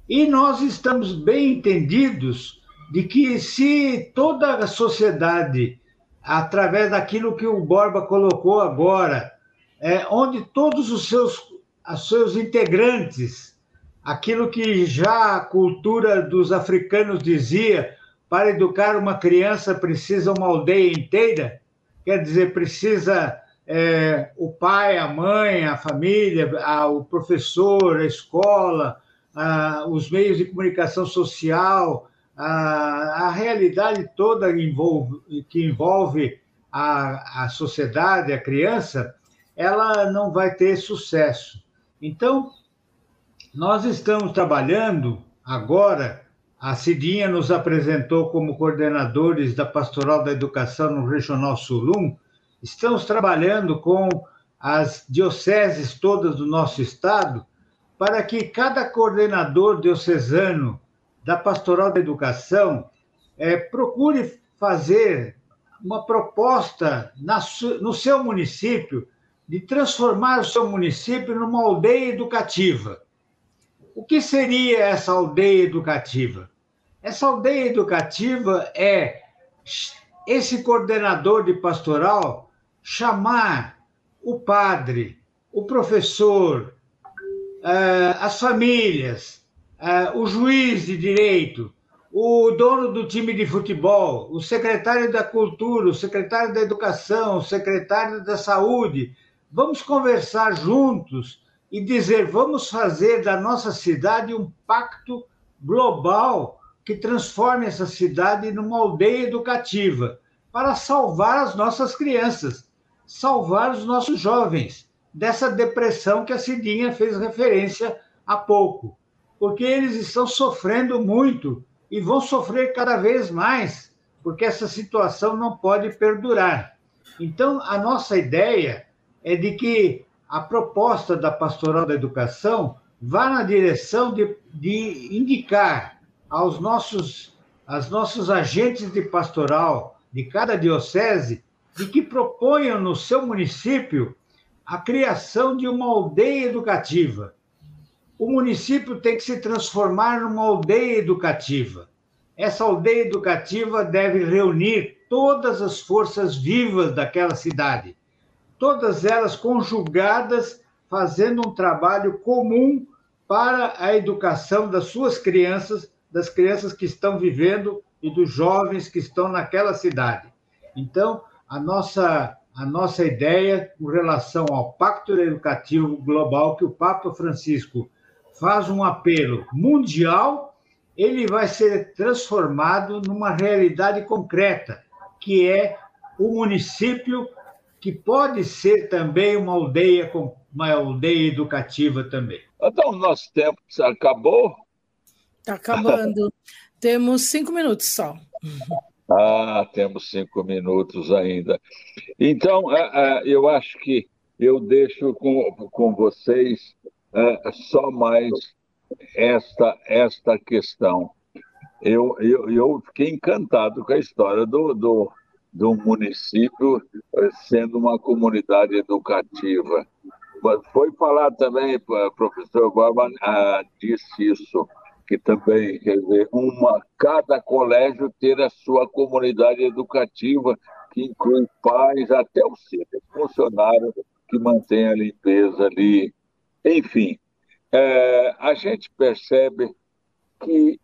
E nós estamos bem entendidos de que se toda a sociedade, através daquilo que o Borba colocou agora, é, onde todos os seus, os seus integrantes, aquilo que já a cultura dos africanos dizia, para educar uma criança precisa uma aldeia inteira, quer dizer, precisa é, o pai, a mãe, a família, a, o professor, a escola, a, os meios de comunicação social, a, a realidade toda envolve, que envolve a, a sociedade, a criança, ela não vai ter sucesso. Então, nós estamos trabalhando agora. A Cidinha nos apresentou como coordenadores da Pastoral da Educação no Regional Sulum, Estamos trabalhando com as dioceses todas do nosso estado para que cada coordenador diocesano da Pastoral da Educação é, procure fazer uma proposta na, no seu município de transformar o seu município numa aldeia educativa. O que seria essa aldeia educativa? Essa aldeia educativa é esse coordenador de pastoral chamar o padre, o professor, eh, as famílias, eh, o juiz de direito, o dono do time de futebol, o secretário da cultura, o secretário da educação, o secretário da saúde. Vamos conversar juntos e dizer: vamos fazer da nossa cidade um pacto global que transforme essa cidade numa aldeia educativa para salvar as nossas crianças salvar os nossos jovens dessa depressão que a Cidinha fez referência há pouco, porque eles estão sofrendo muito e vão sofrer cada vez mais, porque essa situação não pode perdurar. Então, a nossa ideia é de que a proposta da Pastoral da Educação vá na direção de, de indicar aos nossos, aos nossos agentes de pastoral de cada diocese de que proponham no seu município a criação de uma aldeia educativa. O município tem que se transformar numa aldeia educativa. Essa aldeia educativa deve reunir todas as forças vivas daquela cidade, todas elas conjugadas, fazendo um trabalho comum para a educação das suas crianças, das crianças que estão vivendo e dos jovens que estão naquela cidade. Então, a nossa, a nossa ideia com relação ao Pacto Educativo Global, que o Papa Francisco faz um apelo mundial, ele vai ser transformado numa realidade concreta, que é o município que pode ser também uma aldeia uma aldeia educativa também.
Então, nosso tempo acabou?
Está acabando. *laughs* Temos cinco minutos só.
Ah, temos cinco minutos ainda. Então, é, é, eu acho que eu deixo com, com vocês é, só mais esta, esta questão. Eu, eu, eu fiquei encantado com a história do, do, do município sendo uma comunidade educativa. Foi falado também, professor Barba ah, disse isso, que também, quer dizer, uma, cada colégio ter a sua comunidade educativa, que inclui pais, até o simples funcionário que mantém a limpeza ali. Enfim, é, a gente percebe que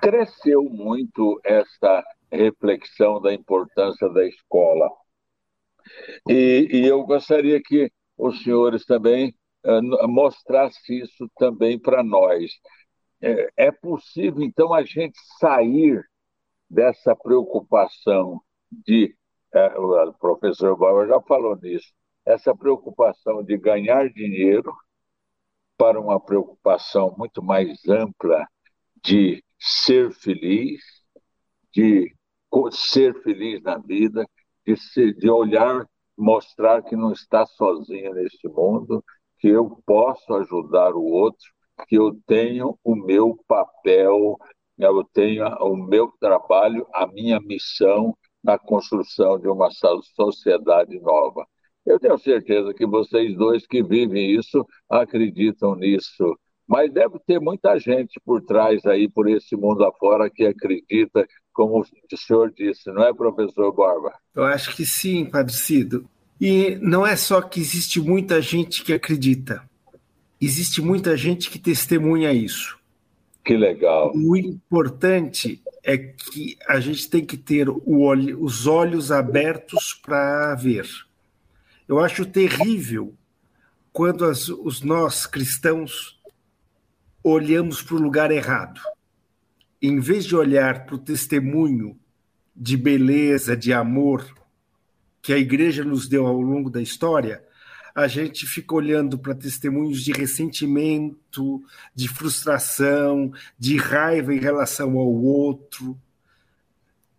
cresceu muito essa reflexão da importância da escola. E, e eu gostaria que os senhores também uh, mostrassem isso também para nós é, é possível, então, a gente sair dessa preocupação de. É, o professor Bauer já falou nisso, essa preocupação de ganhar dinheiro para uma preocupação muito mais ampla de ser feliz, de ser feliz na vida, de, ser, de olhar, mostrar que não está sozinho neste mundo, que eu posso ajudar o outro, que eu tenho o meu papel, eu tenho o meu trabalho, a minha missão na construção de uma sociedade nova. Eu tenho certeza que vocês dois que vivem isso acreditam nisso. Mas deve ter muita gente por trás aí, por esse mundo afora, que acredita, como o senhor disse, não é, professor Borba?
Eu acho que sim, Padre Cido. E não é só que existe muita gente que acredita, existe muita gente que testemunha isso.
Que legal.
O importante é que a gente tem que ter olho, os olhos abertos para ver. Eu acho terrível quando as, os nós cristãos olhamos para o lugar errado. Em vez de olhar para o testemunho de beleza, de amor que a igreja nos deu ao longo da história, a gente fica olhando para testemunhos de ressentimento, de frustração, de raiva em relação ao outro.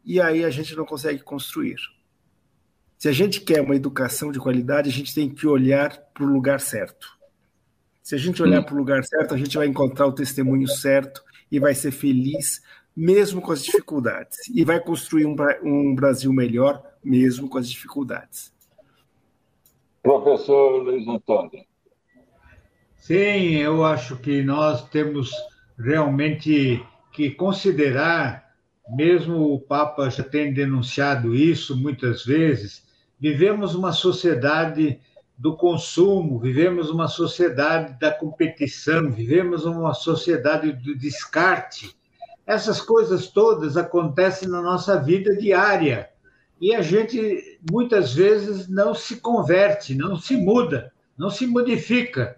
E aí a gente não consegue construir. Se a gente quer uma educação de qualidade, a gente tem que olhar para o lugar certo. Se a gente olhar para o lugar certo, a gente vai encontrar o testemunho certo e vai ser feliz, mesmo com as dificuldades. E vai construir um, um Brasil melhor, mesmo com as dificuldades.
Professor Luiz Antônio.
Sim, eu acho que nós temos realmente que considerar, mesmo o Papa já tem denunciado isso muitas vezes, Vivemos uma sociedade do consumo, vivemos uma sociedade da competição, vivemos uma sociedade do descarte. Essas coisas todas acontecem na nossa vida diária e a gente muitas vezes não se converte, não se muda, não se modifica.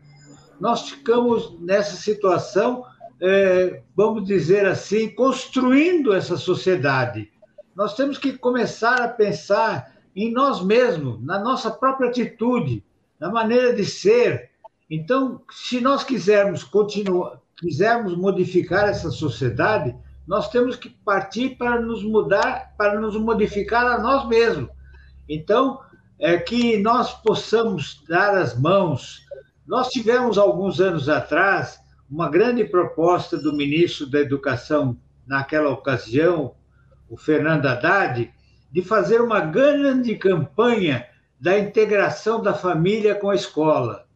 Nós ficamos nessa situação, é, vamos dizer assim, construindo essa sociedade. Nós temos que começar a pensar em nós mesmos, na nossa própria atitude, na maneira de ser. Então, se nós quisermos continuar, quisermos modificar essa sociedade, nós temos que partir para nos mudar, para nos modificar a nós mesmos. Então, é que nós possamos dar as mãos. Nós tivemos alguns anos atrás uma grande proposta do ministro da Educação naquela ocasião, o Fernando Haddad, de fazer uma grande campanha da integração da família com a escola.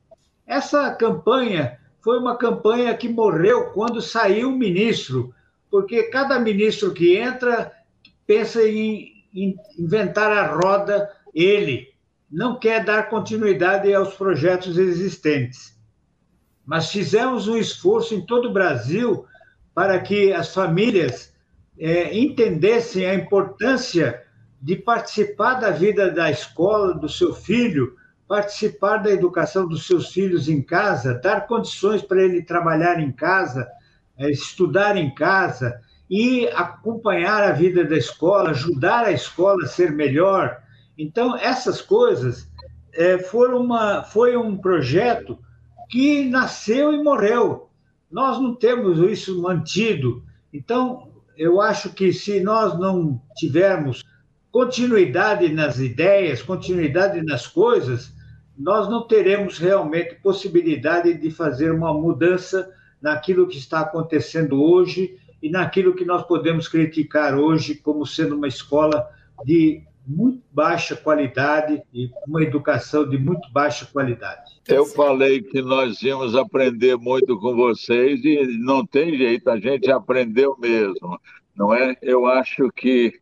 Essa campanha foi uma campanha que morreu quando saiu o ministro, porque cada ministro que entra pensa em, inventar a roda ele, não quer dar continuidade aos projetos existentes. Mas fizemos um esforço em todo o Brasil para que as famílias é, entendessem a importância de participar da vida da escola do seu filho, participar da educação dos seus filhos em casa, dar condições para ele trabalhar em casa, é, estudar em casa e acompanhar a vida da escola, ajudar a escola a ser melhor. Então, essas coisas é, foram uma, foi um projeto que nasceu e morreu. Nós não temos isso mantido. Então, eu acho que se nós não tivermos continuidade nas ideias, continuidade nas coisas, nós não teremos realmente possibilidade de fazer uma mudança naquilo que está acontecendo hoje e naquilo que nós podemos criticar hoje como sendo uma escola de muito baixa qualidade e uma educação de muito baixa qualidade.
Eu falei que nós íamos aprender muito com vocês e não tem jeito, a gente aprendeu mesmo, não é? Eu acho que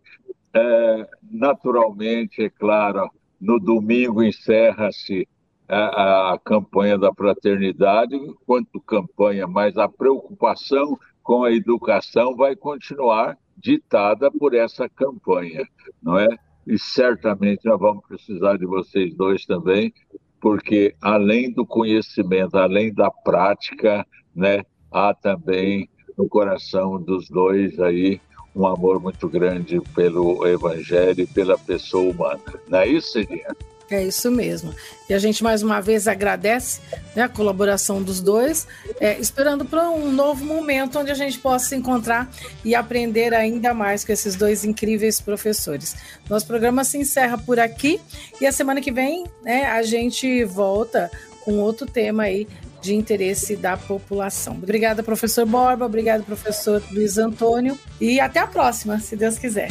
é, naturalmente, é claro, no domingo encerra-se a, a, campanha da fraternidade, quanto campanha, mas a preocupação com a educação vai continuar ditada por essa campanha, não é? E certamente nós vamos precisar de vocês dois também, porque além do conhecimento, além da prática, né, há também no coração dos dois aí um amor muito grande pelo Evangelho e pela pessoa humana. Não é isso, Cidinha?
É isso mesmo. E a gente mais uma vez agradece né, a colaboração dos dois, é, esperando para um novo momento onde a gente possa se encontrar e aprender ainda mais com esses dois incríveis professores. Nosso programa se encerra por aqui e a semana que vem né, a gente volta com outro tema aí de interesse da população. Obrigada, professor Borba, obrigado, professor Luiz Antônio, e até a próxima, se Deus quiser.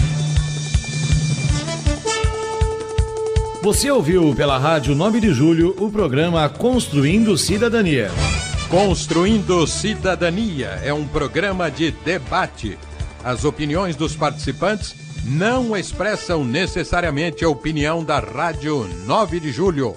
Você ouviu pela Rádio 9 de Julho o programa Construindo Cidadania.
Construindo Cidadania é um programa de debate. As opiniões dos participantes não expressam necessariamente a opinião da Rádio 9 de Julho.